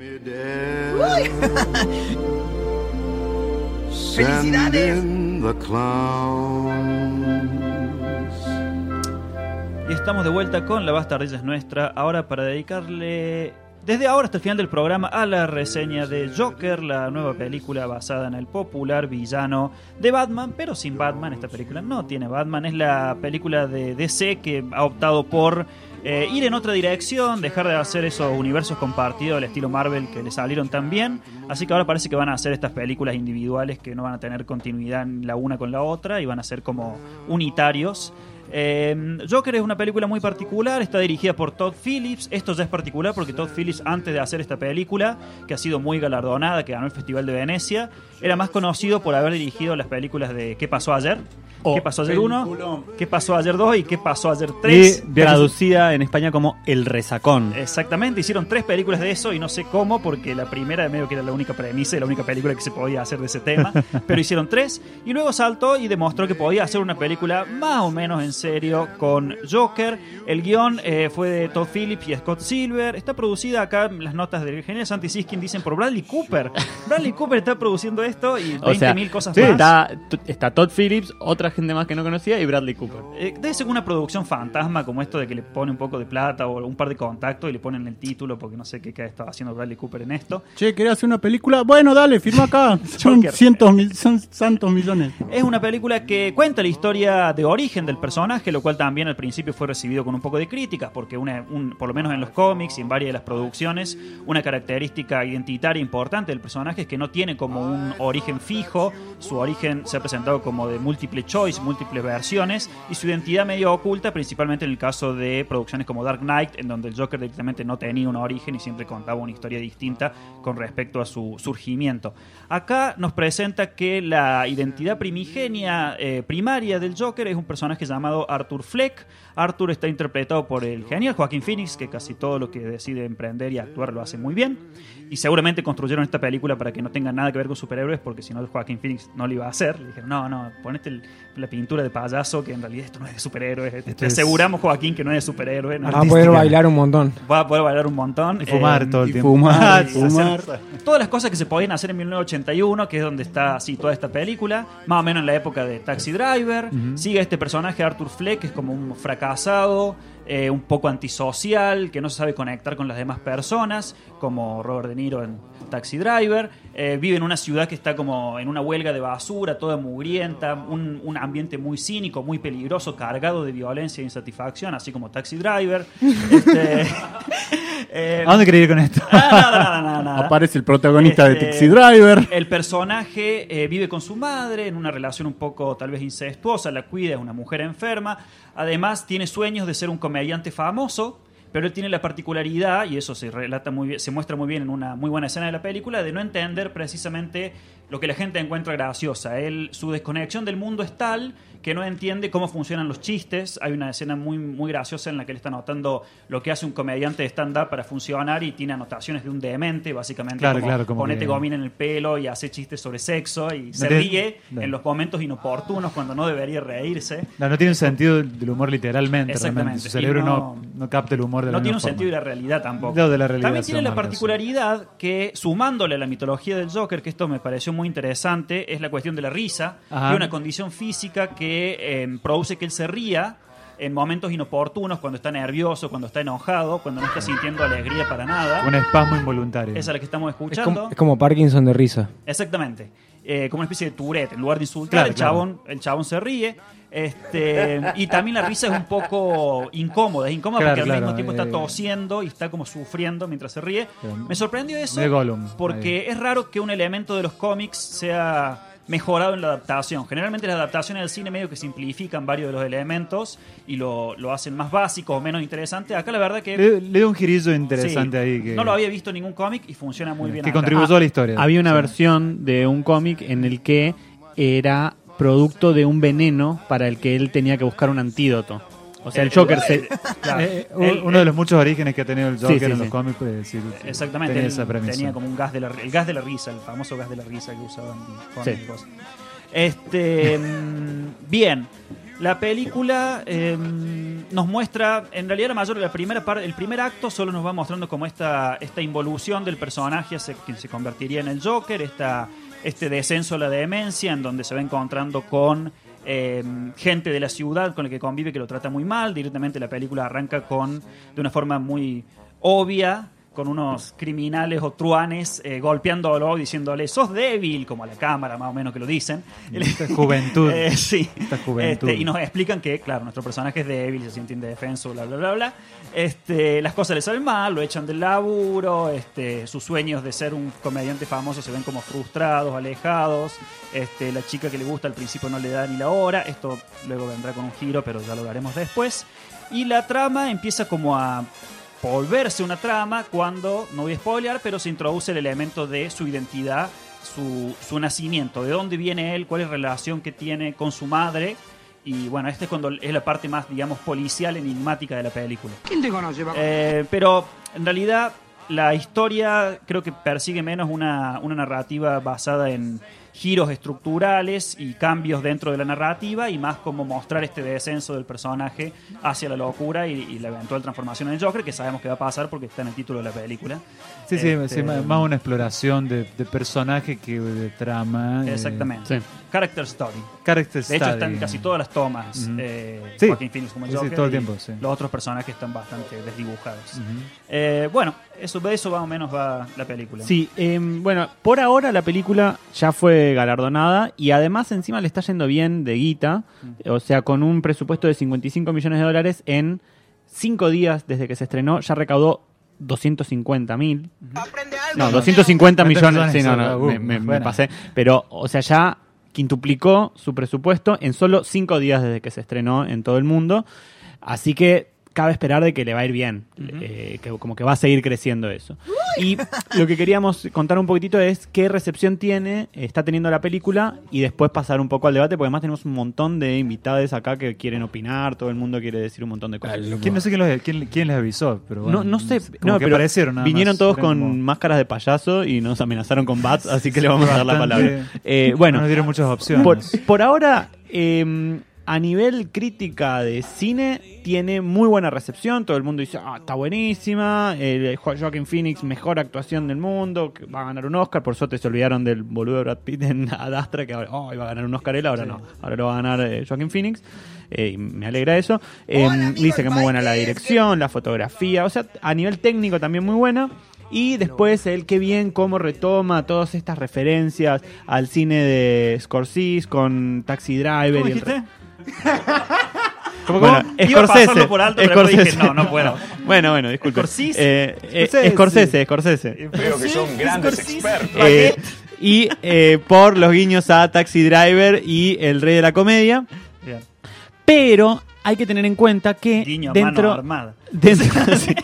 ¡Felicidades! Y estamos de vuelta con La Bastardilla es Nuestra, ahora para dedicarle desde ahora hasta el final del programa a la reseña de Joker, la nueva película basada en el popular villano de Batman, pero sin Batman. Esta película no tiene Batman, es la película de DC que ha optado por eh, ir en otra dirección, dejar de hacer esos universos compartidos del estilo Marvel que le salieron tan bien. Así que ahora parece que van a hacer estas películas individuales que no van a tener continuidad la una con la otra y van a ser como unitarios. Eh, Joker es una película muy particular, está dirigida por Todd Phillips. Esto ya es particular porque Todd Phillips, antes de hacer esta película, que ha sido muy galardonada, que ganó el Festival de Venecia, era más conocido por haber dirigido las películas de ¿Qué pasó ayer? Oh, ¿Qué pasó ayer 1? peliculón. ¿Qué pasó ayer 2? y ¿Qué pasó ayer Y 3? traducida en España como El Resacón. Exactamente, hicieron tres películas de eso y no sé cómo, porque la primera medio que era la única premisa y la única película que se podía hacer de ese tema, pero hicieron tres y luego saltó y demostró que podía hacer una película más o menos en serio con Joker. El guion eh, fue de Todd Phillips y Scott Silver. Está producida acá, las notas del genial Santi Siskin dicen por Bradley Cooper. Bradley Cooper está produciendo esto y 20.000 O sea, cosas sí, más. Está, está Todd Phillips, otra gente más que no conocía y Bradley Cooper. Eh, debe ser una producción fantasma como esto de que le pone un poco de plata o un par de contactos y le ponen el título porque no sé qué, qué estaba haciendo Bradley Cooper en esto. Che, ¿querés hacer una película? Bueno, dale, firma acá. Son cientos, mil- son santos millones. Es una película que cuenta la historia de origen del personaje, lo cual también al principio fue recibido con un poco de críticas, porque una, un- por lo menos en los cómics y en varias de las producciones, una característica identitaria importante del personaje es que no tiene como un origen fijo, su origen se ha presentado como de múltiple choice, múltiples versiones, y su identidad medio oculta, principalmente en el caso de producciones como Dark Knight, en donde el Joker directamente no tenía un origen y siempre contaba una historia distinta con respecto a su surgimiento. Acá nos presenta que la identidad primigenia, eh, primaria del Joker es un personaje llamado Arthur Fleck. Arthur está interpretado por el genial Joaquín Phoenix, que casi todo lo que decide emprender y actuar lo hace muy bien. Y seguramente construyeron esta película para que no tenga nada que ver con superhéroes, porque si no, Joaquín Phoenix no lo iba a hacer. Le dijeron, no, no, ponete el- la pintura de payaso, que en realidad esto no es de superhéroes. Te, te es- aseguramos, Joaquín, que no es de superhéroe. no Va a poder bailar un montón. Va a poder bailar un montón. Y fumar Eh, todo el Y tiempo. fumar, y fumar. hacer todas las cosas que se podían hacer en 1981, que es donde está situada esta película, más o menos en la época de Taxi Driver. Sigue este personaje Arthur Fleck, que es como un fracasado, eh, un poco antisocial, que no se sabe conectar con las demás personas, como Robert De Niro en Taxi Driver. Eh, vive en una ciudad que está como en una huelga de basura, toda mugrienta, un, un ambiente muy cínico, muy peligroso, cargado de violencia e insatisfacción, así como Taxi Driver. Este, eh, ¿A dónde quería ir con esto? Ah, nada, nada, nada, nada. Aparece el protagonista de Este, Taxi Driver. El personaje eh, vive con su madre en una relación un poco tal vez incestuosa, la cuida, es una mujer enferma. Además, tiene sueños de ser un comediante famoso, pero él tiene la particularidad, y eso se relata muy bien, se muestra muy bien en una muy buena escena de la película, de no entender precisamente lo que la gente encuentra graciosa. Él, su desconexión del mundo es tal que no entiende cómo funcionan los chistes. Hay una escena muy, muy graciosa en la que él está anotando lo que hace un comediante de stand-up para funcionar y tiene anotaciones de un demente, básicamente. Claro, como claro, como ponete que- gomina en el pelo y hace chistes sobre sexo y se tiene- ríe no. en los momentos inoportunos cuando no debería reírse. No, no tiene un sentido del humor literalmente. Exactamente. realmente. Su cerebro no, no- no capta el humor de la No tiene un misma sentido de forma. la realidad tampoco. No, de la realidad También tiene la particularidad que, sumándole a la mitología del Joker, que esto me pareció muy interesante, es la cuestión de la risa, Ajá. que es una condición física que eh, produce que él se ría en momentos inoportunos, cuando está nervioso, cuando está enojado, cuando no está sintiendo alegría para nada. Un espasmo involuntario. Esa es la que estamos Es escuchando. como, es como Parkinson de risa. Exactamente. Eh, como una especie de Tourette. En lugar de insultar, Claro, el, claro. chabón, el chabón se ríe. Este, y también la risa es un poco incómoda. Es incómoda Claro, porque al mismo tiempo está eh. tosiendo y está como sufriendo mientras se ríe. Me sorprendió eso Gollum, porque es raro que un elemento de los cómics sea mejorado en la adaptación. Generalmente las adaptaciones del cine medio que simplifican varios de los elementos y lo, lo hacen más básico o menos interesante. Acá la verdad que... Le, un girillo interesante sí, ahí. Que, No lo había visto en ningún cómic y funciona muy bien. que acá. contribuyó a la historia. Había una Sí. versión de un cómic en el que era producto de un veneno para el que él tenía que buscar un antídoto. O sea, el Joker se... Claro. Eh, Él- uno de los muchos orígenes que ha tenido el Sí, Joker sí, en sí. los cómics, pues, sí, Exactamente, tenía esa premisa. tenía como un gas de la, el gas de la risa, el famoso gas de la risa que usaban Sí. cosas. Este, mm, bien. La película eh, nos muestra, en realidad la mayor, la primera parte, el primer acto solo nos va mostrando como esta, esta involución del personaje hacia quien se convertiría en el Joker, esta, este descenso a la demencia, en donde se va encontrando con eh, gente de la ciudad con la que convive que lo trata muy mal. Directamente la película arranca con, de una forma muy obvia, con unos criminales o truanes eh, golpeándolo, diciéndole, sos débil, como a la cámara más o menos que lo dicen. Esta juventud. Eh, sí. Esta juventud. Este, y nos explican que, claro, nuestro personaje es débil, se siente indefenso, bla, bla, bla, bla. Este, las cosas le salen mal, lo echan del laburo, este, sus sueños de ser un comediante famoso se ven como frustrados, alejados. Este, la chica que le gusta al principio no le da ni la hora. Esto luego vendrá con un giro, pero ya lo veremos después. Y la trama empieza como a volverse una trama cuando, no voy a spoilear, pero se introduce el elemento de su identidad, su, su nacimiento, de dónde viene él, cuál es la relación que tiene con su madre. Y bueno, esta es cuando es la parte más, digamos, policial, enigmática de la película. ¿Quién te conoce, Paco? Eh, pero en realidad la historia creo que persigue menos una, una narrativa basada en giros estructurales y cambios dentro de la narrativa y más como mostrar este descenso del personaje hacia la locura y, y la eventual transformación en el Joker, que sabemos que va a pasar porque está en el título de la película. Sí, sí, Este, sí, más una exploración de, de personaje que de trama. eh, Exactamente. Sí. Character Story. character De hecho, study. están casi todas las tomas. Eh, Sí. Joaquin Phoenix como el Sí, todo el tiempo, sí. Los otros personajes están bastante desdibujados. Eh, bueno, eso, de eso más o menos va la película. Sí, em, bueno, por ahora la película ya fue galardonada y además encima le está yendo bien de guita, o sea, con un presupuesto de 55 millones de dólares en 5 días desde que se estrenó, ya recaudó 250 mil. Aprende algo. No, 250 ¿Cuántas millones, sí, no, no, me, me- me pasé. Pero, o sea, ya quintuplicó su presupuesto en solo 5 días desde que se estrenó en todo el mundo. Así que cabe esperar de que le va a ir bien, eh, que como que va a seguir creciendo eso. Y lo que queríamos contar un poquitito es qué recepción tiene, está teniendo la película y después pasar un poco al debate, porque además tenemos un montón de invitados acá que quieren opinar, todo el mundo quiere decir un montón de cosas. ¿Quién, no sé quién, los- quién- quién les avisó, pero bueno, No, no sé, no, que pero aparecieron nada vinieron más. todos con como- máscaras de payaso y nos amenazaron con bats, así que le vamos a dar la palabra. Eh, no bueno, nos dieron muchas opciones. por, por ahora, eh, a nivel crítica de cine, tiene muy buena recepción. Todo el mundo dice, ah, está buenísima. El Jo- Joaquin Phoenix, mejor actuación del mundo, que va a ganar un Oscar. Por suerte se olvidaron del boludo de Brad Pitt en Adastra, que ahora oh, iba a ganar un Oscar él, ahora no. Ahora lo va a ganar eh, Joaquin Phoenix. Eh, y me alegra eso. Eh, dice que es muy buena la dirección, la fotografía. O sea, a nivel técnico también muy buena. Y después él, qué bien cómo retoma todas estas referencias al cine de Scorsese con Taxi Driver. ¿Cómo y el dijiste? re- Bueno, Iba a Scorsese. pasarlo por alto, pero dije, no, no puedo. Bueno, bueno, disculpe. ¿Scorsese? Eh, eh, Scorsese. Scorsese, Scorsese. Veo que son grandes expertos. Eh, y eh, por los guiños a Taxi Driver y El Rey de la Comedia. Bien. Pero hay que tener en cuenta que Guiño a dentro, mano armada. dentro sí.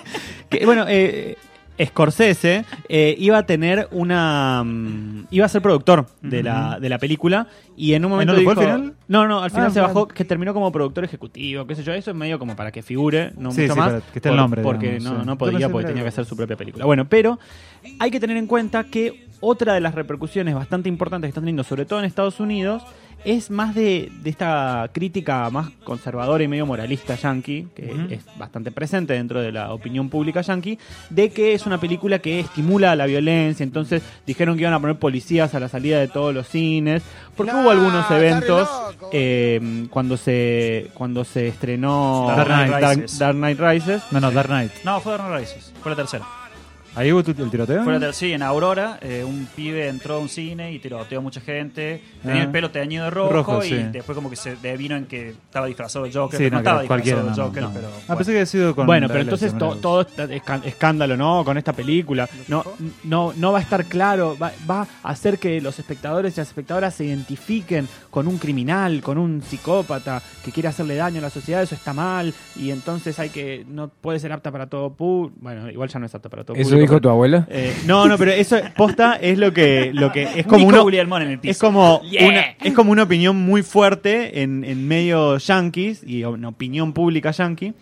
que, bueno, eh, Scorsese eh, iba a tener una mm, iba a ser productor de la, de la película y en un momento ¿no dijo al final? no no al final Ah, se bueno. bajó que terminó como productor ejecutivo qué sé yo eso es medio como para que figure no Sí, mucho sí, más para que esté el nombre, porque digamos, no, sí. no podía porque que tenía que hacer su propia película bueno pero hay que tener en cuenta que otra de las repercusiones bastante importantes que están teniendo sobre todo en Estados Unidos es más de, de esta crítica más conservadora y medio moralista yankee, que es bastante presente dentro de la opinión pública yankee, de que es una película que estimula la violencia. Entonces dijeron que iban a poner policías a la salida de todos los cines, porque No, hubo algunos eventos eh, cuando se cuando se estrenó Dark Knight Dark- Rises. Dark Knight Rises. No, no, Dark Knight. No, fue Dark Knight Rises. Fue la tercera. Ahí hubo el tiroteo. Fue ter- sí, en Aurora, eh, un pibe entró a un cine y tiroteó a mucha gente. Tenía Ah. el pelo teñido de rojo, Rojo, y sí. después como que se devino en que estaba disfrazado de Joker. Sí, no, no, estaba disfrazado de no, Joker, no. pero... Ah, bueno. pensé que había sido con. bueno, pero entonces to- todo está esca- escándalo, ¿no? Con esta película. No, no, no va a estar claro, va, va a hacer que los espectadores y las espectadoras se identifiquen con un criminal, con un psicópata que quiere hacerle daño a la sociedad, eso está mal, y entonces hay que, no puede ser apta para todo público. Bueno, igual ya no es apta para todo ¿Eso público. Dijo tu abuela? Eh, no, no, pero eso posta es lo que, lo que es como Nico uno, Guglielmone en el piso. es como Yeah. una es como una opinión muy fuerte en, en medio yankees y una opinión pública yankee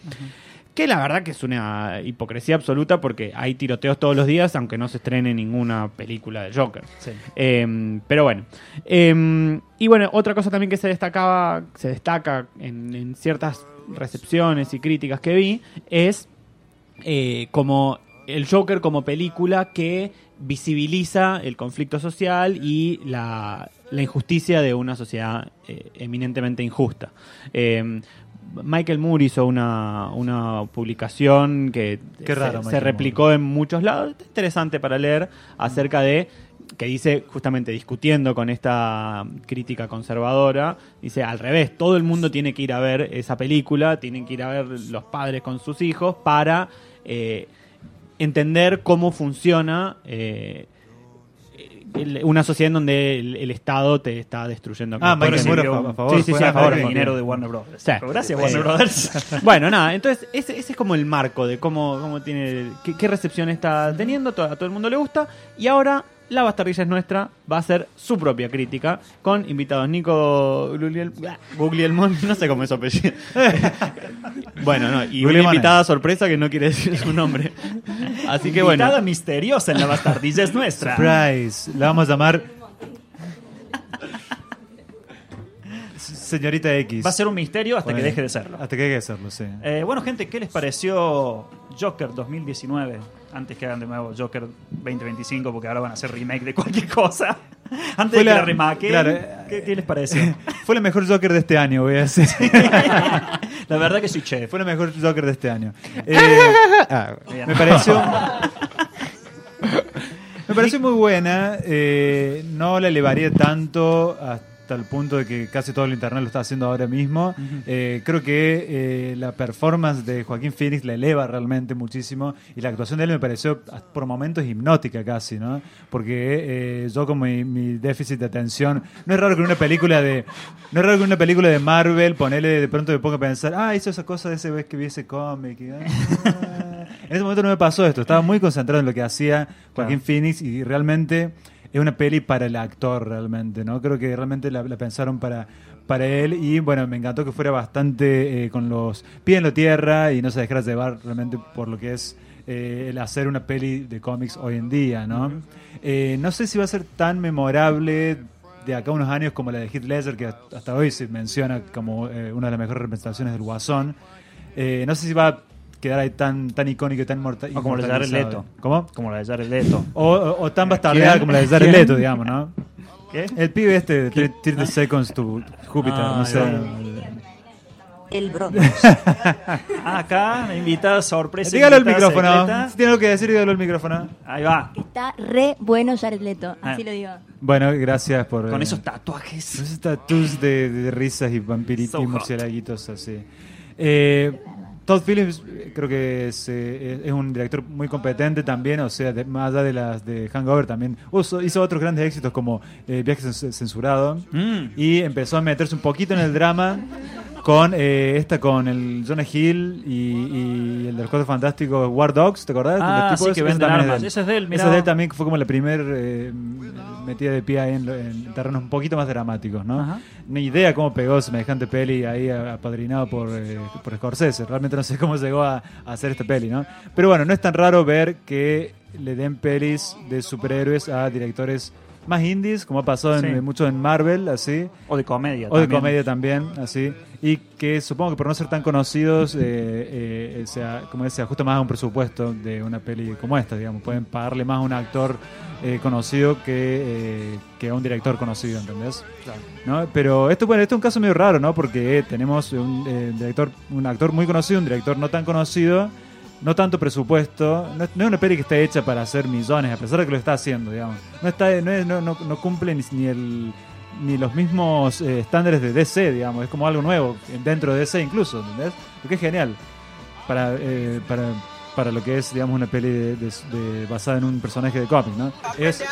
Que la verdad que es una hipocresía absoluta porque hay tiroteos todos los días, aunque no se estrene ninguna película de Joker. Sí. Eh, pero bueno. Eh, y bueno, otra cosa también que se destacaba, se destaca en, en ciertas recepciones y críticas que vi, es eh, como el Joker como película que visibiliza el conflicto social y la, la injusticia de una sociedad eh, eminentemente injusta. Eh, Michael Moore hizo una, una publicación que Qué raro, se, replicó en muchos lados, interesante para leer, acerca de que dice, justamente discutiendo con esta crítica conservadora, dice al revés, todo el mundo tiene que ir a ver esa película, tienen que ir a ver los padres con sus hijos para eh, entender cómo funciona eh, una sociedad en donde el, el Estado te está destruyendo. Ah, a fa- a favor. Sí, sí, sí, a favor. el dinero de Warner. Sí. Pero gracias, Warner Brothers. Bueno, nada, entonces ese, ese es como el marco de cómo, cómo tiene, qué, qué recepción está teniendo, a todo el mundo le gusta. Y ahora La Bastardilla es Nuestra va a hacer su propia crítica con invitados Nico Gugliel- no sé cómo es su apellido. bueno, no, y una Guglielmone. invitada sorpresa que no quiere decir su nombre. Así que bueno. Invitada misteriosa en la bastardilla es nuestra. Surprise. La vamos a llamar. Señorita X. Va a ser un misterio hasta que Bueno, deje de serlo. Hasta que deje de serlo, sí. Eh, bueno, gente, ¿qué les pareció Joker 2019? Antes que hagan de nuevo Joker 2025, porque ahora van a hacer remake de cualquier cosa. Antes Fue de que la- la remake, claro. ¿qué, qué les pareció? Fue el mejor Joker de este año, voy a decir. la verdad que soy chef. Fue el mejor Joker de este año. Eh, ah, me pareció. Me pareció muy buena. eh, no la elevaría tanto hasta el punto de que casi todo el internet lo está haciendo ahora mismo. Eh, creo que eh, la performance de Joaquín Phoenix la eleva realmente muchísimo. Y la actuación de él me pareció por momentos hipnótica casi, ¿no? Porque eh, yo con mi, mi déficit de atención. No es raro que en una película de. No es raro que una película de Marvel, ponele de pronto me ponga a pensar, ah, hizo esa cosa de ese vez que vi ese cómic. ah". En ese momento no me pasó esto. Estaba muy concentrado en lo que hacía Joaquín Phoenix y realmente es una peli para el actor realmente, ¿no? Creo que realmente la, la pensaron para, para él y bueno, me encantó que fuera bastante eh, con los pies en la tierra y no se dejara llevar realmente por lo que es eh, el hacer una peli de cómics hoy en día, ¿no? Eh, no sé si va a ser tan memorable de acá a unos años como la de Heath Ledger, que hasta hoy se menciona como eh, una de las mejores representaciones del Guasón. No sé si va a quedar ahí tan, tan icónico y tan mortal. O como la de Jared Leto. ¿Cómo? Como la de Jared Leto. O, o- o tan bastardeada como la de Jared. Leto, digamos, ¿no? ¿Qué? El pibe este de 30 Seconds to Júpiter, Ah, no sé. El bro. Ah, acá, la invitada sorpresa. Dígalo al micrófono. secreta. Si tiene algo que decir, dígalo al micrófono. Ahí va. Está re bueno Jared Leto, así Ah. lo digo. Bueno, gracias por. Con eh, esos tatuajes. Esos tattoos de, de risas y vampiritos So y murciélaguitos así. Eh, Todd Phillips eh, creo que es, eh, es un director muy competente también, o sea, de- más allá de las de Hangover también uso- hizo otros grandes éxitos como eh, Viaje Cens- Censurado Mm. y empezó a meterse un poquito en el drama con eh, esta con el Jonah Hill y, y el del Cuatro Fantástico War Dogs, ¿te acordás? Ah, sí, que venden armas. Ese es de él. Ese es de él también, fue como la primer eh, metida de pie ahí en, en terrenos un poquito más dramáticos, ¿no? Ajá. Ni idea cómo pegó semejante peli ahí apadrinado por, eh, por Scorsese. Realmente no sé cómo llegó a, a hacer esta peli, ¿no? Pero bueno, no es tan raro ver que le den pelis de superhéroes a directores más indies, como ha pasado en, mucho en Marvel, así. O de comedia. O de comedia también, así. Y que supongo que por no ser tan conocidos, eh, eh, se, a- como se ajusta más a un presupuesto de una peli como esta, digamos. Pueden pagarle más a un actor eh, conocido que, eh, que a un director conocido, ¿entendés? ¿No? Pero esto, bueno, esto es un caso medio raro, ¿no? Porque tenemos un eh, director, un actor muy conocido, un director no tan conocido, no tanto presupuesto, no, no es una peli que está hecha para hacer millones, a pesar de que lo está haciendo, digamos. No, está, no, es- no, no- no cumple ni, el ni los mismos eh, estándares de DC, digamos, es como algo nuevo dentro de DC incluso, ¿entendés? Lo que es genial para, eh, para, para lo que es, digamos, una peli de, de- de- basada en un personaje de cómic, ¿no? Es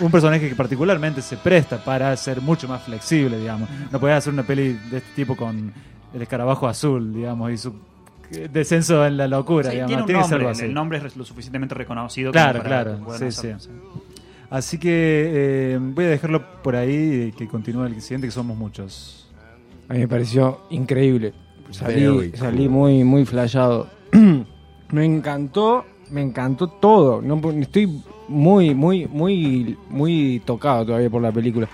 un personaje que particularmente se presta para ser mucho más flexible, digamos. No podés hacer una peli de este tipo con el escarabajo azul, digamos, y su descenso en la locura, Sí, digamos. tiene un Tiene nombre. así. El nombre es lo suficientemente reconocido. como Claro, para claro, que puedan sí, hacerlo, sí. Así que eh, voy a dejarlo por ahí y que continúe el siguiente, que somos muchos. A mí me pareció increíble. salí, salí muy, muy flayado. me encantó, me encantó todo. No, estoy muy, muy, muy, muy tocado todavía por la película.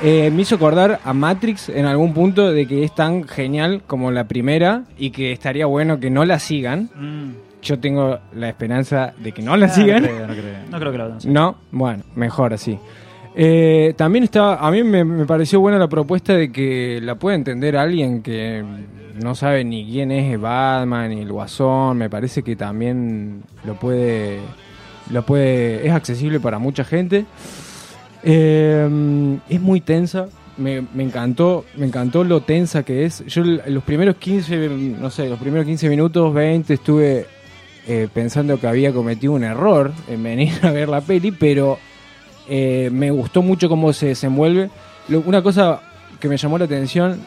Eh, me hizo acordar a Matrix en algún punto de que es tan genial como la primera y que estaría bueno que no la sigan. Mm. Yo tengo la esperanza de que no la Ah, sigan. No creo, no creo. No creo que así. No, bueno, mejor así. Eh, también estaba, a mí me, me pareció buena la propuesta de que la puede entender alguien que no sabe ni quién es Batman ni el Guasón. Me parece que también lo puede, lo puede, es accesible para mucha gente. Eh, es muy tensa. Me, me encantó, me encantó lo tensa que es. Yo los primeros 15, no sé, los primeros 15 minutos, 20 estuve eh, pensando que había cometido un error en venir a ver la peli, pero eh, me gustó mucho cómo se desenvuelve. Una cosa que me llamó la atención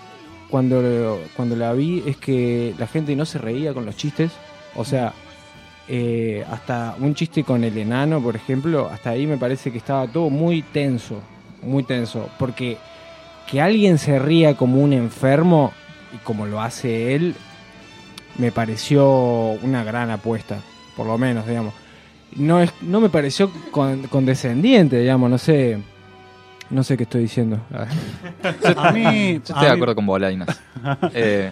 cuando, cuando la vi es que la gente no se reía con los chistes. O sea, eh, hasta un chiste con el enano, por ejemplo, hasta ahí me parece que estaba todo muy tenso, muy tenso. Porque que alguien se ría como un enfermo, y como lo hace él, me pareció una gran apuesta, por lo menos, digamos. No, es, no me pareció con- condescendiente, digamos, no sé. No sé qué estoy diciendo. A mí, Yo a estoy de mí- acuerdo con Bolainas. Eh,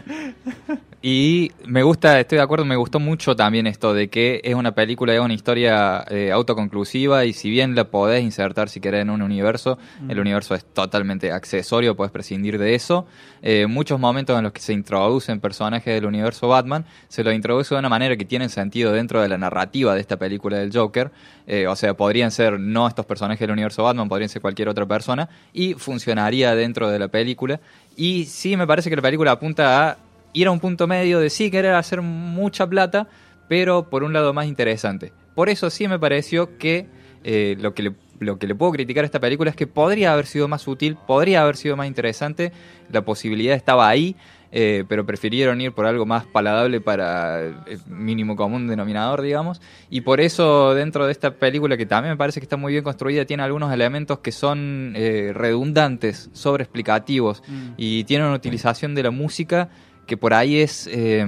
y me gusta, estoy de acuerdo, me gustó mucho también esto de que es una película, es una historia eh, autoconclusiva y si bien la podés insertar si querés en un universo, el universo es totalmente accesorio, podés prescindir de eso. Eh, muchos momentos en los que se introducen personajes del universo Batman, se los introduce de una manera que tienen sentido dentro de la narrativa de esta película del Joker. Eh, o sea, podrían ser no estos personajes del universo Batman, podrían ser cualquier otra persona y funcionaría dentro de la película. Y sí, me parece que la película apunta a ir a un punto medio de sí querer hacer mucha plata, pero por un lado más interesante. Por eso sí me pareció que eh, lo que lo que le puedo criticar a esta película es que podría haber sido más útil, podría haber sido más interesante, la posibilidad estaba ahí, eh, pero prefirieron ir por algo más paladable para el mínimo común denominador, digamos. Y por eso dentro de esta película, que también me parece que está muy bien construida, tiene algunos elementos que son eh, redundantes, sobreexplicativos, y tiene una utilización de la música que por ahí es... eh,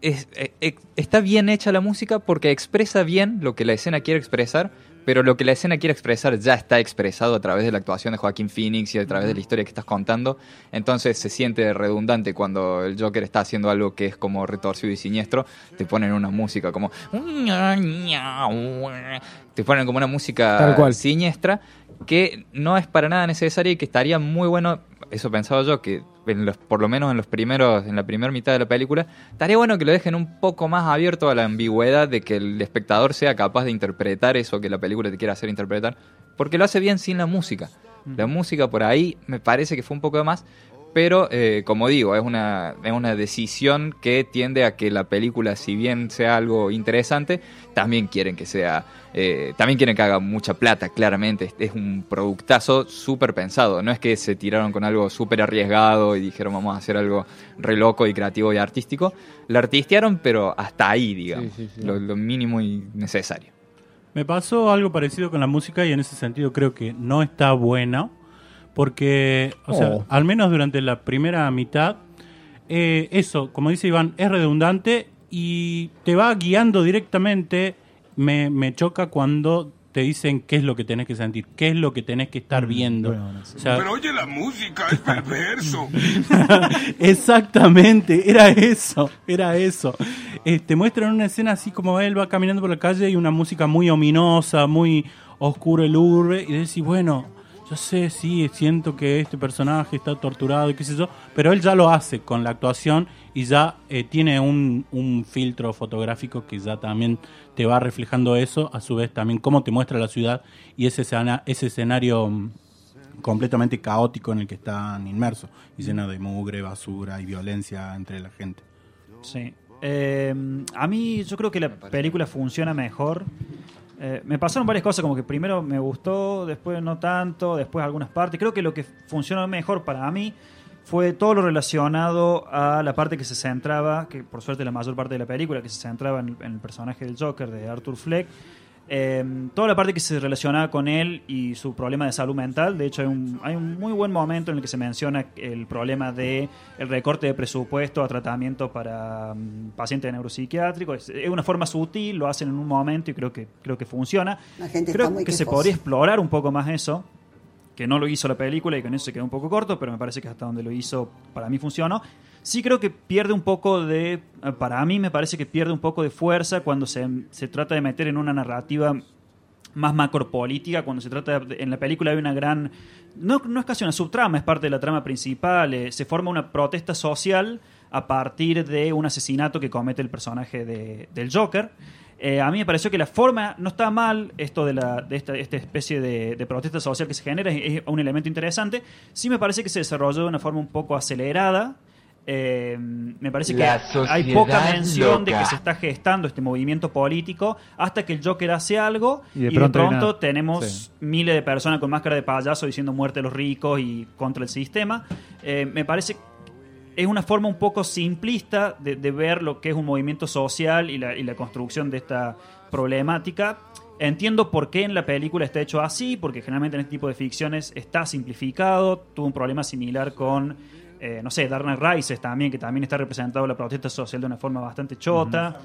es- eh, eh, está bien hecha la música porque expresa bien lo que la escena quiere expresar, pero lo que la escena quiere expresar ya está expresado a través de la actuación de Joaquín Phoenix y a través de la historia que estás contando. Entonces se siente redundante cuando el Joker está haciendo algo que es como retorcido y siniestro. Te ponen una música como. Te ponen como una música Tal cual. siniestra que no es para nada necesaria y que estaría muy bueno, eso pensaba yo, que en los, por lo menos en los primeros, en la primera mitad de la película, estaría bueno que lo dejen un poco más abierto a la ambigüedad de que el espectador sea capaz de interpretar eso que la película te quiere hacer interpretar, porque lo hace bien sin la música. La música por ahí me parece que fue un poco de más, pero eh, como digo, es una, es una decisión que tiende a que la película, si bien sea algo interesante, también quieren que sea, eh, también quieren que haga mucha plata, claramente. Es- un productazo súper pensado. No es que se tiraron con algo súper arriesgado y dijeron vamos a hacer algo re loco y creativo y artístico. La artistearon, pero hasta ahí, digamos. Sí, sí, sí. Lo, lo mínimo y necesario. Me pasó algo parecido con la música y en ese sentido creo que no está buena. Porque, o sea, Oh. al menos durante la primera mitad, eh, eso, como dice Iván, es redundante y te va guiando directamente. Me, me choca cuando te dicen qué es lo que tenés que sentir, qué es lo que tenés que estar viendo. bueno, bueno, sí. O sea, Pero oye, la música es perverso. Exactamente, era eso, era eso. Este, muestran una escena así como él va caminando por la calle y una música muy ominosa, muy oscuro el urbe, y decís, bueno, yo sé, sí, siento que este personaje está torturado y qué sé yo, pero él ya lo hace con la actuación y ya eh, tiene un, un filtro fotográfico que ya también te va reflejando eso, a su vez también cómo te muestra la ciudad y ese, escena- ese escenario mm, completamente caótico en el que están inmersos y lleno de mugre, basura y violencia entre la gente. Sí. Eh, a mí yo creo que la película funciona mejor. Eh, me pasaron varias cosas, como que primero me gustó, después no tanto, después algunas partes. Creo que lo que funcionó mejor para mí fue todo lo relacionado a la parte que se centraba, que por suerte la mayor parte de la película, que se centraba en en el personaje del Joker, de Arthur Fleck. Eh, toda la parte que se relaciona con él y su problema de salud mental. De hecho, hay un, hay un muy buen momento en el que se menciona el problema de el recorte de presupuesto a tratamiento para mm, pacientes neuropsiquiátricos. Es, es una forma sutil, lo hacen en un momento y creo que, creo que funciona. La gente creo que se quejosa. podría explorar un poco más eso que no lo hizo la película y con eso se quedó un poco corto, pero me parece que hasta donde lo hizo para mí funcionó. Sí creo que pierde un poco de, eh, para mí me parece que pierde un poco de fuerza cuando se, se trata de meter en una narrativa más macropolítica, cuando se trata de, en la película hay una gran, no, no es casi una subtrama, es parte de la trama principal, eh, se forma una protesta social a partir de un asesinato que comete el personaje de- del Joker. Eh, a mí me pareció que la forma no está mal, esto de, la, de esta, esta especie de, de protesta social que se genera es, es un elemento interesante. Sí me parece que se desarrolló de una forma un poco acelerada. Eh, me parece que hay poca mención de que se está gestando este movimiento político hasta que el Joker hace algo Y y de de pronto tenemos sí. miles de personas con máscara de payaso diciendo muerte a los ricos y contra el sistema. Eh, me parece es una forma un poco simplista de, de ver lo que es un movimiento social y la, y la construcción de esta problemática. Entiendo por qué en la película está hecho así, porque generalmente en este tipo de ficciones está simplificado. Tuvo un problema similar con, eh, no sé, Dark Knight también, que también está representado la protesta social de una forma bastante chota.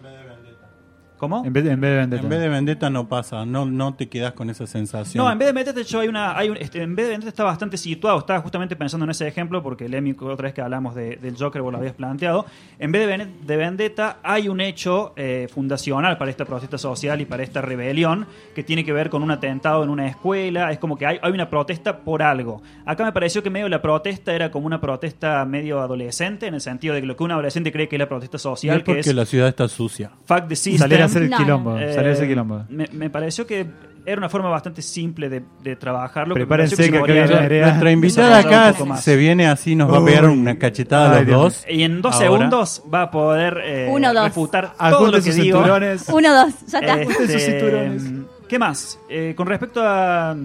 ¿Cómo? En vez, de- en vez de Vendetta. En vez de Vendetta no pasa, no, no te quedas con esa sensación. No, en vez de Vendetta, de hecho, hay una, hay un- este, en vez de Vendetta está bastante situado. Estaba justamente pensando en ese ejemplo porque Lemmy, otra vez que hablamos de- del Joker, vos lo habías planteado. En vez de, de Vendetta, hay un hecho eh, fundacional para esta protesta social y para esta rebelión que tiene que ver con un atentado en una escuela. Es como que hay, hay una protesta por algo. Acá me pareció que medio la protesta era como una protesta medio adolescente, en el sentido de que lo que un adolescente cree que es la protesta Y social, es porque que es la ciudad está sucia. fuck the system. Salir a hacer el No, quilombo. Eh, Salir a hacer quilombo. Me, me pareció que era una forma bastante simple de, de trabajarlo. Prepárense que Nerea. Nuestra invitada acá se viene así, nos va a pegar una cachetada a los dos. Y en dos Ahora. segundos va a poder eh, Uno, dos. refutar todo lo que sus digo. cinturones. Uno, dos, ya está. Este, sus cinturones. ¿Qué más? Eh, con respecto a...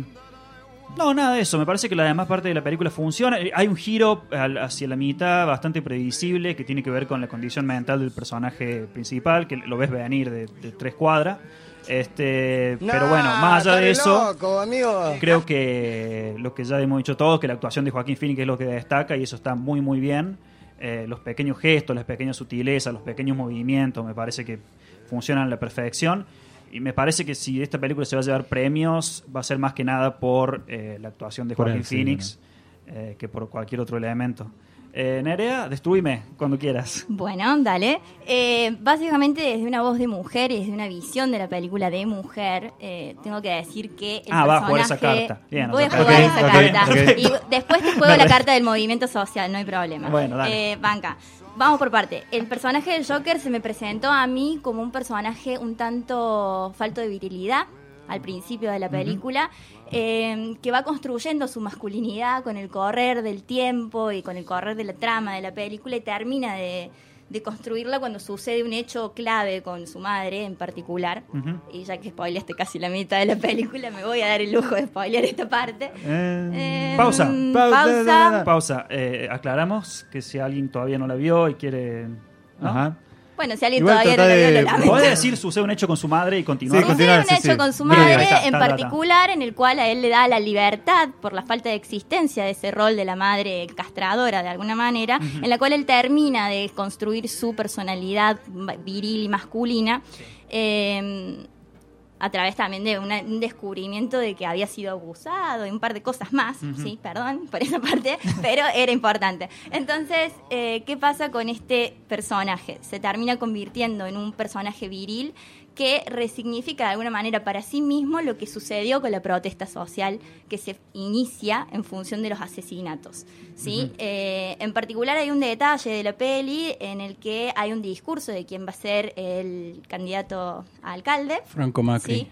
No, nada de eso. Me parece que la demás parte de la película funciona. Eh, Hay un giro al- hacia la mitad bastante predecible que tiene que ver con la condición mental del personaje principal, que lo ves venir de, de tres cuadras. Este, pero bueno, más allá de eso, creo que lo que ya hemos dicho todos, que la actuación de Joaquín Phoenix es lo que destaca y eso está muy muy bien. Eh, los pequeños gestos, las pequeñas sutilezas, los pequeños movimientos, me parece que funcionan a la perfección. Y me parece que si esta película se va a llevar premios, va a ser más que nada por eh, la actuación de sí, Phoenix eh, que por cualquier otro elemento. Eh, Nerea, destruime cuando quieras. Bueno, dale. Eh, básicamente desde una voz de mujer y desde una visión de la película de mujer, eh, tengo que decir que el Ah, va a jugar esa carta. Bien, Voy a jugar esa carta. Y después te juego la carta del movimiento social, no hay problema. Bueno, dale. Eh, banca. Vamos por parte. El personaje del Joker se me presentó a mí como un personaje un tanto falto de virilidad al principio de la película, eh, que va construyendo su masculinidad con el correr del tiempo y con el correr de la trama de la película y termina de, de construirla cuando sucede un hecho clave con su madre en particular. Y ya que spoileaste casi la mitad de la película, me voy a dar el lujo de spoilear esta parte. Eh, Eh, Pausa. Pausa. pausa. Pausa. Eh, aclaramos que si alguien todavía no la vio y quiere... ¿no? Ajá. Bueno, si alguien Igual todavía no vio, lo lamento. Podés decir sucede un hecho con su madre y continuar. Sí, Sucede un sí, hecho sí. con su madre está, en particular en el cual a él le da la libertad por la falta de existencia de ese rol de la madre castradora de alguna manera, en la cual él termina de construir su personalidad viril y masculina. eh, a través también de una- un descubrimiento de que había sido abusado y un par de cosas más, sí, perdón por esa parte, pero era importante. Entonces, eh, ¿qué pasa con este personaje? Se termina convirtiendo en un personaje viril que resignifica de alguna manera para sí mismo lo que sucedió con la protesta social que se inicia en función de los asesinatos. ¿sí? Eh, en particular hay un detalle de la peli en el que hay un discurso de quién va a ser el candidato a alcalde. Franco Macri. Sí.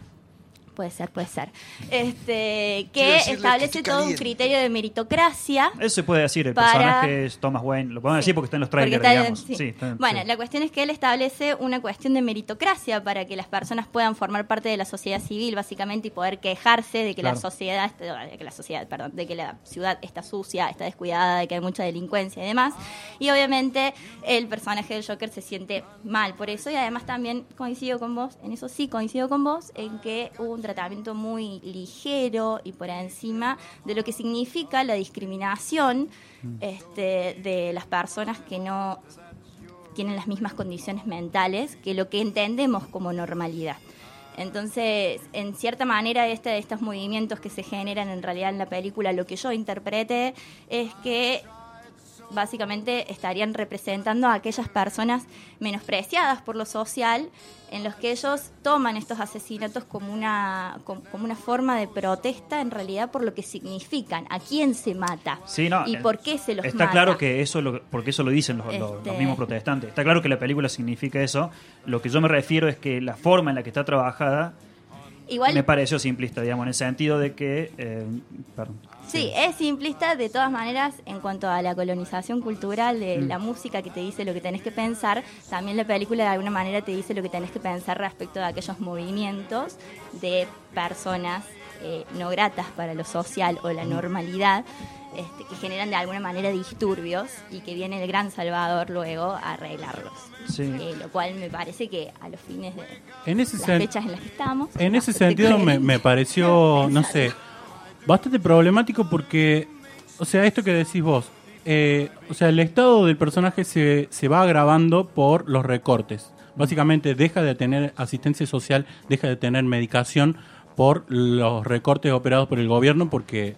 Puede ser, puede ser. Este, que establece que todo un criterio de meritocracia. Eso se puede decir, el Para- personaje es Thomas Wayne, lo podemos Sí, decir porque está en los trailers, está- digamos. sí. Sí, está- bueno, sí. la cuestión es que él establece una cuestión de meritocracia para que las personas puedan formar parte de la sociedad civil, básicamente, y poder quejarse de que la sociedad, de que la sociedad, perdón, de que la ciudad está sucia, está descuidada, de que hay mucha delincuencia y demás. Y obviamente el personaje del Joker se siente mal por eso, y además también coincido con vos, en eso sí coincido con vos, en que hubo un tratamiento muy ligero y por encima de lo que significa la discriminación este, de las personas que no tienen las mismas condiciones mentales que lo que entendemos como normalidad. Entonces, en cierta manera, este, estos movimientos que se generan en realidad en la película, lo que yo interprete es que básicamente estarían representando a aquellas personas menospreciadas por lo social, en los que ellos toman estos asesinatos como una, com- como una forma de protesta en realidad por lo que significan, a quién se mata Sí, no, y eh, por qué se los Está mata. claro que eso, lo, porque eso lo dicen los, los- Este- los mismos protestantes. Está claro que la película significa eso. Lo que yo me refiero es que la forma en la que está trabajada Igual, me pareció simplista, digamos, en el sentido de que... eh, perdón. Sí, es simplista de todas maneras en cuanto a la colonización cultural de Mm. la música que te dice lo que tenés que pensar, también la película de alguna manera te dice lo que tenés que pensar respecto de aquellos movimientos de personas eh, no gratas para lo social o la Mm. normalidad. este, que generan de alguna manera disturbios y que viene el gran Salvador luego a arreglarlos. Sí. Eh, lo cual me parece que a los fines de En ese las fechas en las que estamos. En ese sentido me, pareció, no sé, bastante problemático porque, o sea, esto que decís vos, eh, o sea, el estado del personaje se, se va agravando por los recortes. Básicamente deja de tener asistencia social, deja de tener medicación por los recortes operados por el gobierno porque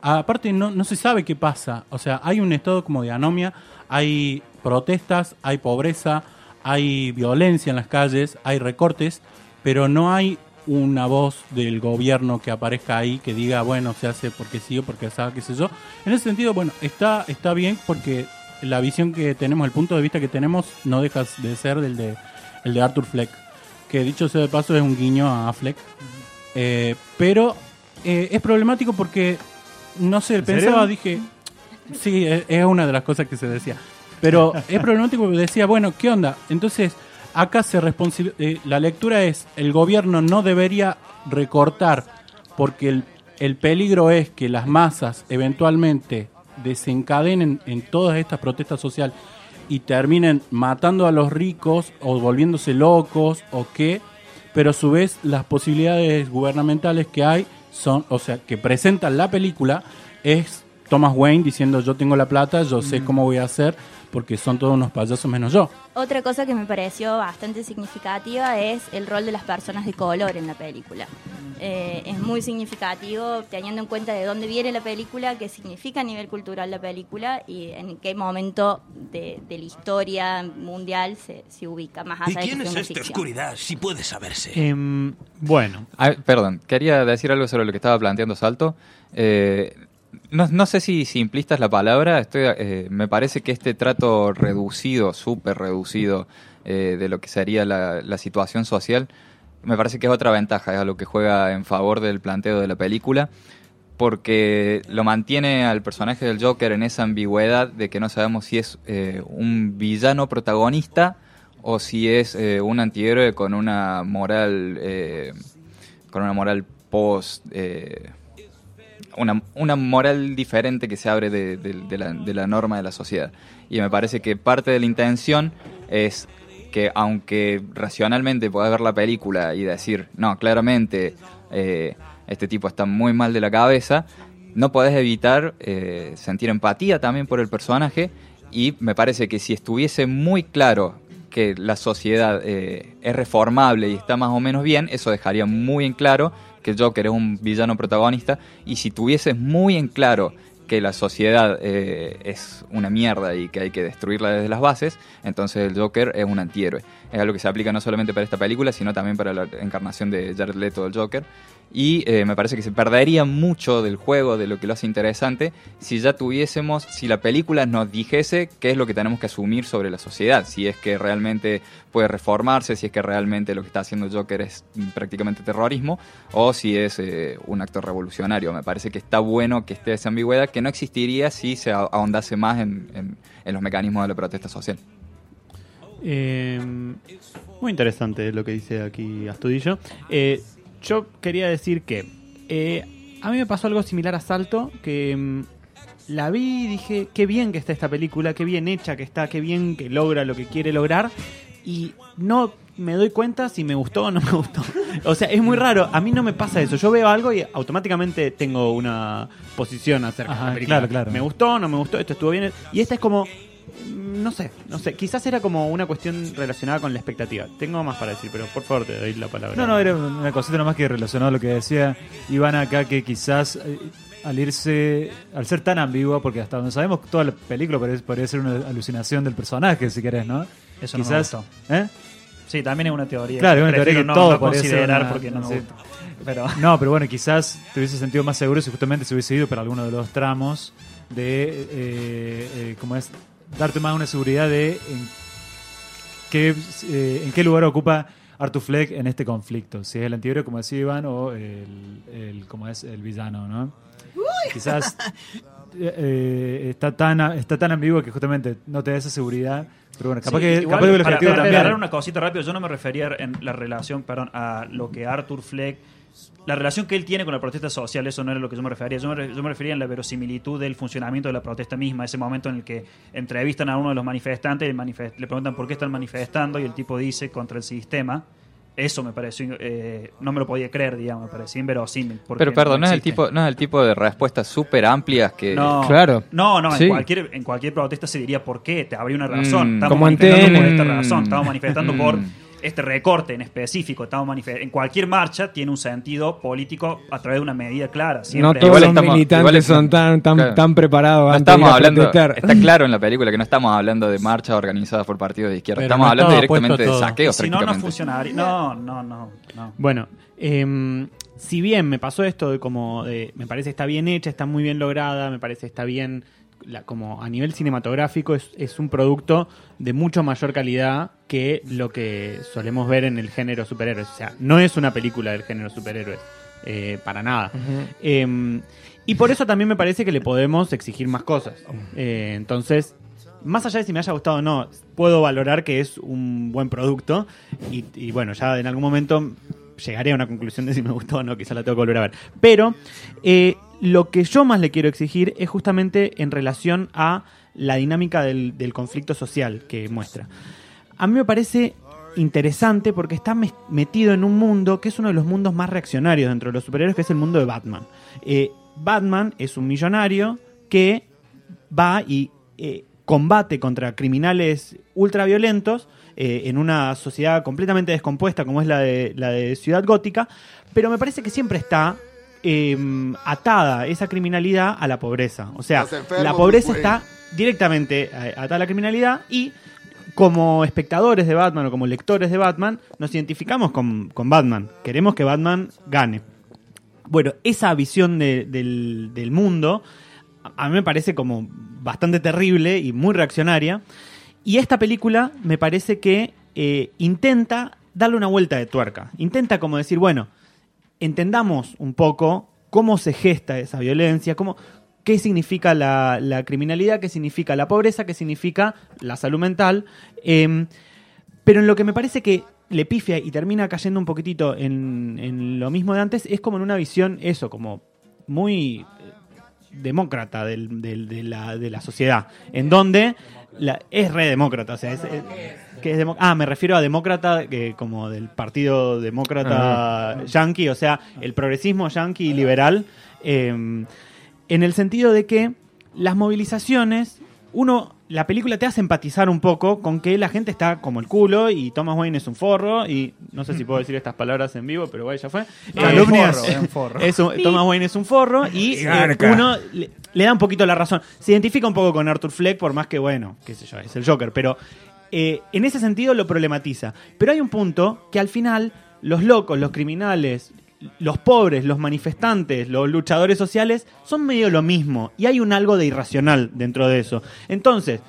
aparte no, no se sabe qué pasa. O sea, hay un estado como de anomia, hay protestas, hay pobreza, hay violencia en las calles, hay recortes, pero no hay una voz del gobierno que aparezca ahí que diga, bueno, se hace porque sí o porque sabe, qué sé yo. En ese sentido, bueno, está, está bien porque la visión que tenemos, el punto de vista que tenemos, no deja de ser del de, el de Arthur Fleck, que dicho sea de paso es un guiño a Fleck. Eh, pero eh, es problemático porque, no sé, ¿En pensaba, serio? dije, sí, es, es una de las cosas que se decía. Pero es problemático porque decía, bueno, ¿qué onda? Entonces, acá se eh, la lectura es, el gobierno no debería recortar porque el, el peligro es que las masas eventualmente desencadenen en todas estas protestas sociales y terminen matando a los ricos o volviéndose locos o qué, pero a su vez las posibilidades gubernamentales que hay son, o sea, que presentan la película es Thomas Wayne diciendo yo tengo la plata, yo sé cómo voy a hacer, porque son todos unos payasos menos yo. Otra cosa que me pareció bastante significativa es el rol de las personas de color en la película. Eh, es muy significativo teniendo en cuenta de dónde viene la película, qué significa a nivel cultural la película y en qué momento de, de la historia mundial se, se ubica, más ¿Y allá de que quién sea es esta ficción. oscuridad, si puede saberse? Em, bueno, Ah, perdón, quería decir algo sobre lo que estaba planteando Salto. Eh, no, no sé si simplista es la palabra, estoy, eh, me parece que este trato reducido, súper reducido, eh, de lo que sería la, la situación social, me parece que es otra ventaja, es algo que juega en favor del planteo de la película, porque lo mantiene al personaje del Joker en esa ambigüedad de que no sabemos si es eh, un villano protagonista o si es un antihéroe con una moral con una moral post una, moral diferente que se abre de la norma de la sociedad. Y me parece que parte de la intención es que aunque racionalmente puedas ver la película y decir no claramente eh, este tipo está muy mal de la cabeza no podés evitar eh, sentir empatía también por el personaje. Y me parece que si estuviese muy claro que la sociedad eh, es reformable y está más o menos bien, eso dejaría muy en claro que el Joker es un villano protagonista y si tuvieses muy en claro que la sociedad eh, es una mierda y que hay que destruirla desde las bases, entonces el Joker es un antihéroe. Es algo que se aplica no solamente para esta película, sino también para la encarnación de Jared Leto del Joker. Y eh, me parece que se perdería mucho del juego, de lo que lo hace interesante, si ya tuviésemos, si la película nos dijese qué es lo que tenemos que asumir sobre la sociedad, si es que realmente puede reformarse, si es que realmente lo que está haciendo Joker es mm, prácticamente terrorismo, o si es eh, un acto revolucionario. Me parece que está bueno que esté esa ambigüedad, que no existiría si se ahondase más en, en- los mecanismos de la protesta social. Eh, muy interesante lo que dice aquí Astudillo. Eh, yo quería decir que eh, a mí me pasó algo similar a Salto, que mm, la vi y dije, qué bien que está esta película, qué bien hecha que está, qué bien que logra lo que quiere lograr. Y no me doy cuenta si me gustó o no me gustó. O sea, es muy raro. A mí no me pasa eso. Yo veo algo y automáticamente tengo una posición acerca de la película. claro, claro. Me gustó, no me gustó, esto estuvo bien. Y esta es como, no sé, no sé. Quizás era como una cuestión relacionada con la expectativa. Tengo más para decir, pero por favor te doy la palabra. No, no, era una cosita nomás que relacionado a lo que decía Iván acá, que quizás eh, al irse, al ser tan ambigua, porque hasta donde sabemos toda la película podría, podría ser una alucinación del personaje, si querés, ¿no? Eso no me quizás, gustó. ¿eh? Sí, también es una teoría. Claro, es una teoría que no, todo no considerar una- porque no me sí. gusta. Pero No, pero bueno, quizás te hubiese sentido más seguro si justamente se hubiese ido para alguno de los tramos de, eh, eh, ¿cómo es? Darte más una seguridad de en qué, eh, en qué lugar ocupa Arthur Fleck en este conflicto. Si es el antihéroe, como decía Iván, o el, el como es el villano, ¿no? Quizás eh, eh, está tan está tan ambiguo que justamente no te da esa seguridad. Pero bueno, capaz Sí, que, igual, capaz que el para, para también. una cosita rápido, yo no me refería en la relación, perdón, a lo que Arthur Fleck, la relación que él tiene con la protesta social, eso no era lo que yo me refería. Yo me, re- yo me refería en la verosimilitud del funcionamiento de la protesta misma, ese momento en el que entrevistan a uno de los manifestantes, y el manifest- le preguntan por qué están manifestando y el tipo dice contra el sistema. Eso me pareció, eh, no me lo podía creer, digamos, me pareció inverosímil. Pero perdón, no es el tipo, no es el tipo de respuestas súper amplias que No, Claro. No, no, Sí. en, cualquier, en cualquier protesta se diría por qué, te habría una razón. Mm. Estamos Como manifestando por esta razón, estamos manifestando por Mm. Este recorte en específico. Estamos manifest- en cualquier marcha tiene un sentido político a través de una medida clara. No Siempre. todos Igual los estamos- militantes igual son tan, tan, claro. tan preparados No estamos a hablando, protestar. está claro en la película que no estamos hablando de marchas organizadas por partidos de izquierda, Pero estamos no hablando directamente de saqueos si no, no funcionaría. No, no, no. no. Bueno, em, si bien me pasó esto de como de- me parece está bien hecha, está muy bien lograda, me parece está bien la- como a nivel cinematográfico es, es un producto de mucho mayor calidad que lo que solemos ver en el género superhéroes. O sea, no es una película del género superhéroes. eh, para nada. Em, y por eso también me parece que le podemos exigir más cosas. Eh, entonces, más allá de si me haya gustado o no, puedo valorar que es un buen producto. Y, y bueno, ya en algún momento llegaré a una conclusión de si me gustó o no, quizá la tengo que volver a ver. Pero eh, lo que yo más le quiero exigir es justamente en relación a la dinámica del, conflicto social que muestra. A mí me parece interesante porque está metido en un mundo que es uno de los mundos más reaccionarios dentro de los superhéroes, que es el mundo de Batman. Eh, Batman es un millonario que va y eh, combate contra criminales ultraviolentos eh, en una sociedad completamente descompuesta como es la de, la de Ciudad Gótica, pero me parece que siempre está eh, atada esa criminalidad a la pobreza. O sea, la pobreza está directamente eh, atada a la criminalidad y como espectadores de Batman o como lectores de Batman, nos identificamos con, con Batman. Queremos que Batman gane. Bueno, esa visión de- del, del mundo a a mí me parece como bastante terrible y muy reaccionaria. Y esta película me parece que eh, intenta darle una vuelta de tuerca. Intenta como decir, bueno, entendamos un poco cómo se gesta esa violencia, cómo, qué significa la, criminalidad, qué significa la pobreza, qué significa la salud mental. Eh, pero en lo que me parece que le pifia y termina cayendo un poquitito en, lo mismo de antes, es como en una visión, eso, como muy demócrata del- del- de, la, de la sociedad, en donde la, es re demócrata, o sea, es, es- que es ah, me refiero a demócrata que como del partido demócrata yanqui, o sea, el progresismo yanqui liberal, eh, en el sentido de que las movilizaciones, uno, la película te hace empatizar un poco con que la gente está como el culo y Thomas Wayne es un forro y no sé si puedo decir estas palabras en vivo, pero bueno, ya fue. Calumnias. forro, es un forro. Es un- Thomas Wayne es un forro y eh, uno le, le da un poquito la razón. Se identifica un poco con Arthur Fleck, por más que, bueno, qué sé yo, es el Joker, pero eh, en ese sentido lo problematiza. Pero hay un punto que al final los locos, los criminales, los pobres, los manifestantes, los luchadores sociales son medio lo mismo y hay un algo de irracional dentro de eso. Entonces,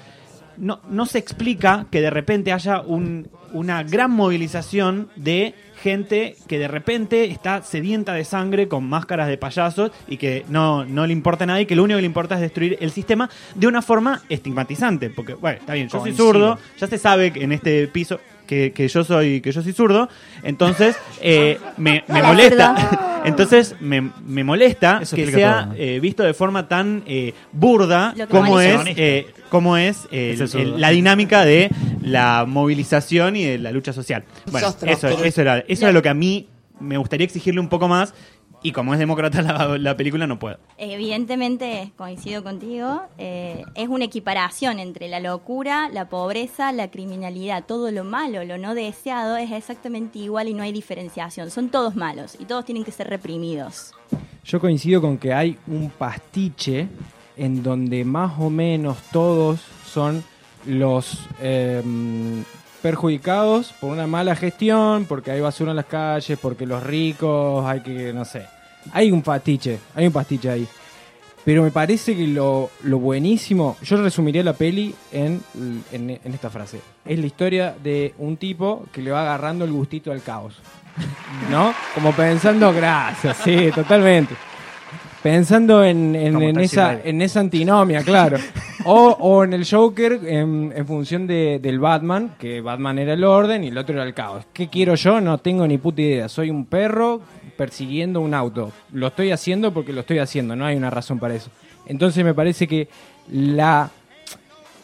no, no se explica que de repente haya un- una gran movilización de gente que de repente está sedienta de sangre con máscaras de payasos y que no, no le importa nada y que lo único que le importa es destruir el sistema de una forma estigmatizante. Porque, bueno, está bien, yo soy zurdo, ya se sabe que en este piso que, que yo soy que yo soy zurdo, entonces eh, me, molesta, entonces me, me molesta Eso que explica sea todo. eh, visto de forma tan eh, burda Lo que como es, eh, como es el- Es el zurdo. el- la dinámica de la movilización y de la lucha social. Bueno, Sos eso, eso era, eso era lo que a mí me gustaría exigirle un poco más y como es demócrata la, la película no puedo. Evidentemente, coincido contigo, eh, es una equiparación entre la locura, la pobreza, la criminalidad. Todo lo malo, lo no deseado es exactamente igual y no hay diferenciación. Son todos malos y todos tienen que ser reprimidos. Yo coincido con que hay un pastiche en donde más o menos todos son los eh, perjudicados por una mala gestión, porque hay basura en las calles, porque los ricos hay que, no sé. Hay un pastiche, hay un pastiche ahí. Pero me parece que lo, lo buenísimo, yo resumiría la peli en, en, en esta frase. Es la historia de un tipo que le va agarrando el gustito al caos. ¿No? Como pensando, gracias, sí, totalmente. Pensando en, en- esa, en esa antinomia, claro. O, o en el Joker en, en función de- del Batman, que Batman era el orden y el otro era el caos. ¿Qué quiero yo? No tengo ni puta idea. Soy un perro persiguiendo un auto. Lo estoy haciendo porque lo estoy haciendo, no hay una razón para eso. Entonces me parece que la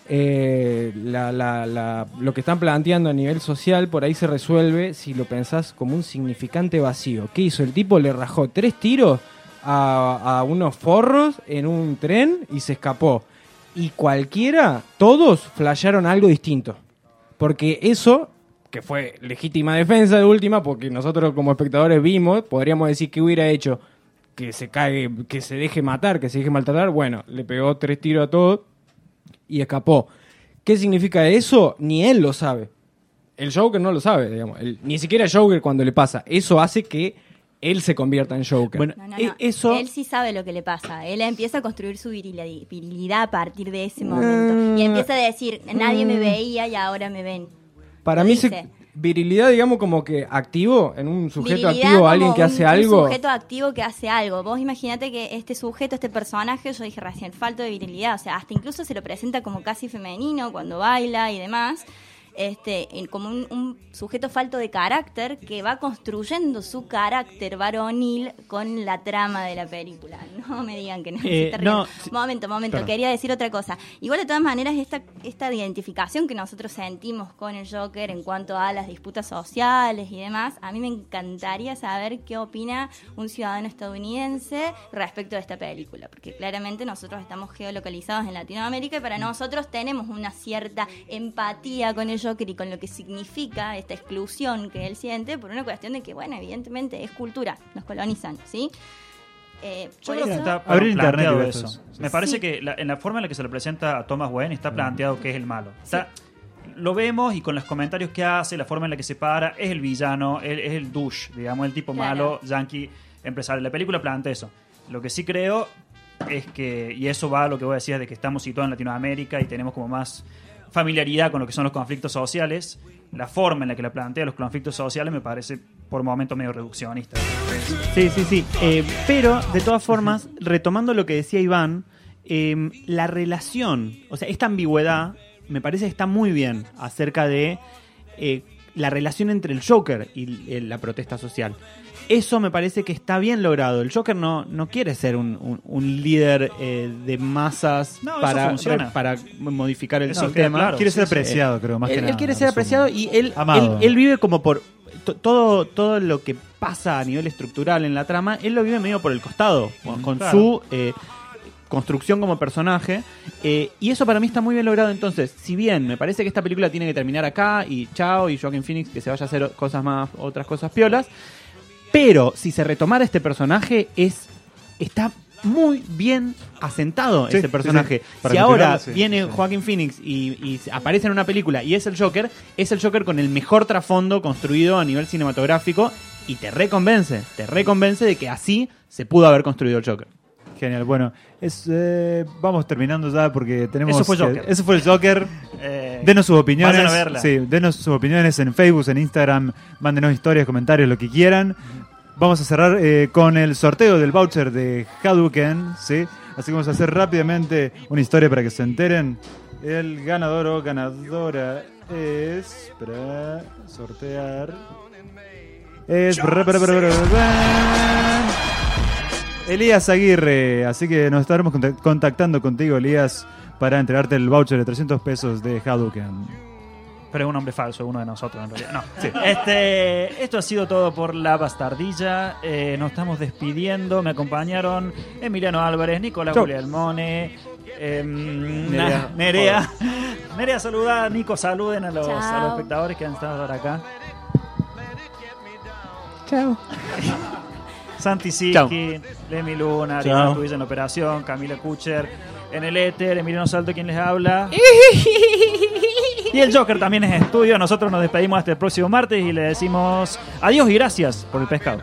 eh, la- la- la- lo que están planteando a nivel social por ahí se resuelve si lo pensás como un significante vacío. ¿Qué hizo? El tipo le rajó tres tiros a, a unos forros en un tren y se escapó. Y cualquiera, todos flashearon algo distinto. Porque eso, que fue legítima defensa de última, porque nosotros como espectadores vimos, podríamos decir que hubiera hecho que se cague, que se deje matar, que se deje maltratar. Bueno, le pegó tres tiros a todos y escapó. ¿Qué significa eso? Ni él lo sabe. El Joker no lo sabe, digamos. El- ni siquiera Joker cuando le pasa. Eso hace que él se convierta en Joker. Bueno, No, no, no. eso Él sí sabe lo que le pasa. Él empieza a construir su virili- virilidad a partir de ese momento. Y empieza a decir, nadie me veía y ahora me ven. Para lo mí, dice. se, virilidad, digamos, como que activo, en un sujeto Virilidad activo, alguien que hace un- algo. Un sujeto activo que hace algo. Vos imaginate que este sujeto, este personaje, yo dije recién, falto de virilidad. O sea, hasta incluso se lo presenta como casi femenino cuando baila y demás. Este, como un, un sujeto falto de carácter que va construyendo su carácter varonil con la trama de la película. No me digan que no. se Eh, riendo. no. Momento, momento, Perdón. quería decir otra cosa. Igual de todas maneras, esta, esta identificación que nosotros sentimos con el Joker en cuanto a las disputas sociales y demás, a mí me encantaría saber qué opina un ciudadano estadounidense respecto de esta película, porque claramente nosotros estamos geolocalizados en Latinoamérica y para nosotros tenemos una cierta empatía con el Joker y con lo que significa esta exclusión que él siente por una cuestión de que, bueno, evidentemente es cultura, nos colonizan, ¿sí? Eh, Yo creo que está Abrir internet eso. eso. Me parece Sí. que la- en la forma en la que se le presenta a Thomas Wayne está planteado que es el malo. Está- Lo vemos y con los comentarios que hace, la forma en la que se para, es el villano, él- es el douche, digamos, el tipo Claro. malo, yankee, empresario. La película plantea eso. Lo que sí creo es que, y eso va a lo que vos decías de que estamos situados en Latinoamérica y tenemos como más familiaridad con lo que son los conflictos sociales, la forma en la que la plantea los conflictos sociales me parece por momentos medio reduccionista. Sí, sí, sí. Eh, pero, de todas formas, retomando lo que decía Iván, eh, la relación, o sea, esta ambigüedad, me parece que está muy bien acerca de eh, la relación entre el Joker y eh, la protesta social. Eso me parece que está bien logrado. El Joker no, no quiere ser un, un- un líder eh, de masas No, para, para modificar el Eso sistema. claro. Quiere ser sí. apreciado, creo, más él, que él nada. quiere ser apreciado y él, él, él vive como por to- todo, todo lo que pasa a nivel estructural en la trama, él lo vive medio por el costado, con, con claro. su eh, construcción como personaje. eh, y eso para mí está muy bien logrado. Entonces, si bien me parece que esta película tiene que terminar acá y chao, y Joaquin Phoenix que se vaya a hacer cosas más, otras cosas piolas, pero si se retomara este personaje, es está muy bien asentado Sí, ese personaje. sí. Si ahora viene sí. Joaquin Phoenix y, y aparece en una película y es el Joker, es el Joker con el mejor trasfondo construido a nivel cinematográfico y te reconvence, te reconvence de que así se pudo haber construido el Joker. Genial, bueno, es, eh, vamos terminando ya porque tenemos... Eso fue eso el Joker. Eh, Denos sus opiniones. vayan a verla. Sí, denos sus opiniones en Facebook, en Instagram, mándenos historias, comentarios, lo que quieran. Vamos a cerrar eh, con el sorteo del voucher de Hadouken, ¿sí? Así que vamos a hacer rápidamente una historia para que se enteren. El ganador o ganadora es... Para sortear... Es... Elías Aguirre, así que nos estaremos contact- contactando contigo, Elías, para entregarte el voucher de 300 pesos de Hadouken. Pero es un hombre falso, uno de nosotros en realidad. No. Este, esto ha sido todo por La Bastardilla. Eh, nos estamos despidiendo. Me acompañaron Emiliano Álvarez, Nicolás. Guglielmone, em, Nerea. Nerea. Nerea, saluda. Nico, saluden a los, a los espectadores que han estado ahora acá. Chao. Santi. Siki, Lemi Luna, Tuilla en la operación, Camila Kucher en el éter, Emiliano Salto quien les habla. Y el Joker también es estudio. Nosotros nos despedimos hasta el próximo martes y le decimos adiós y gracias por el pescado.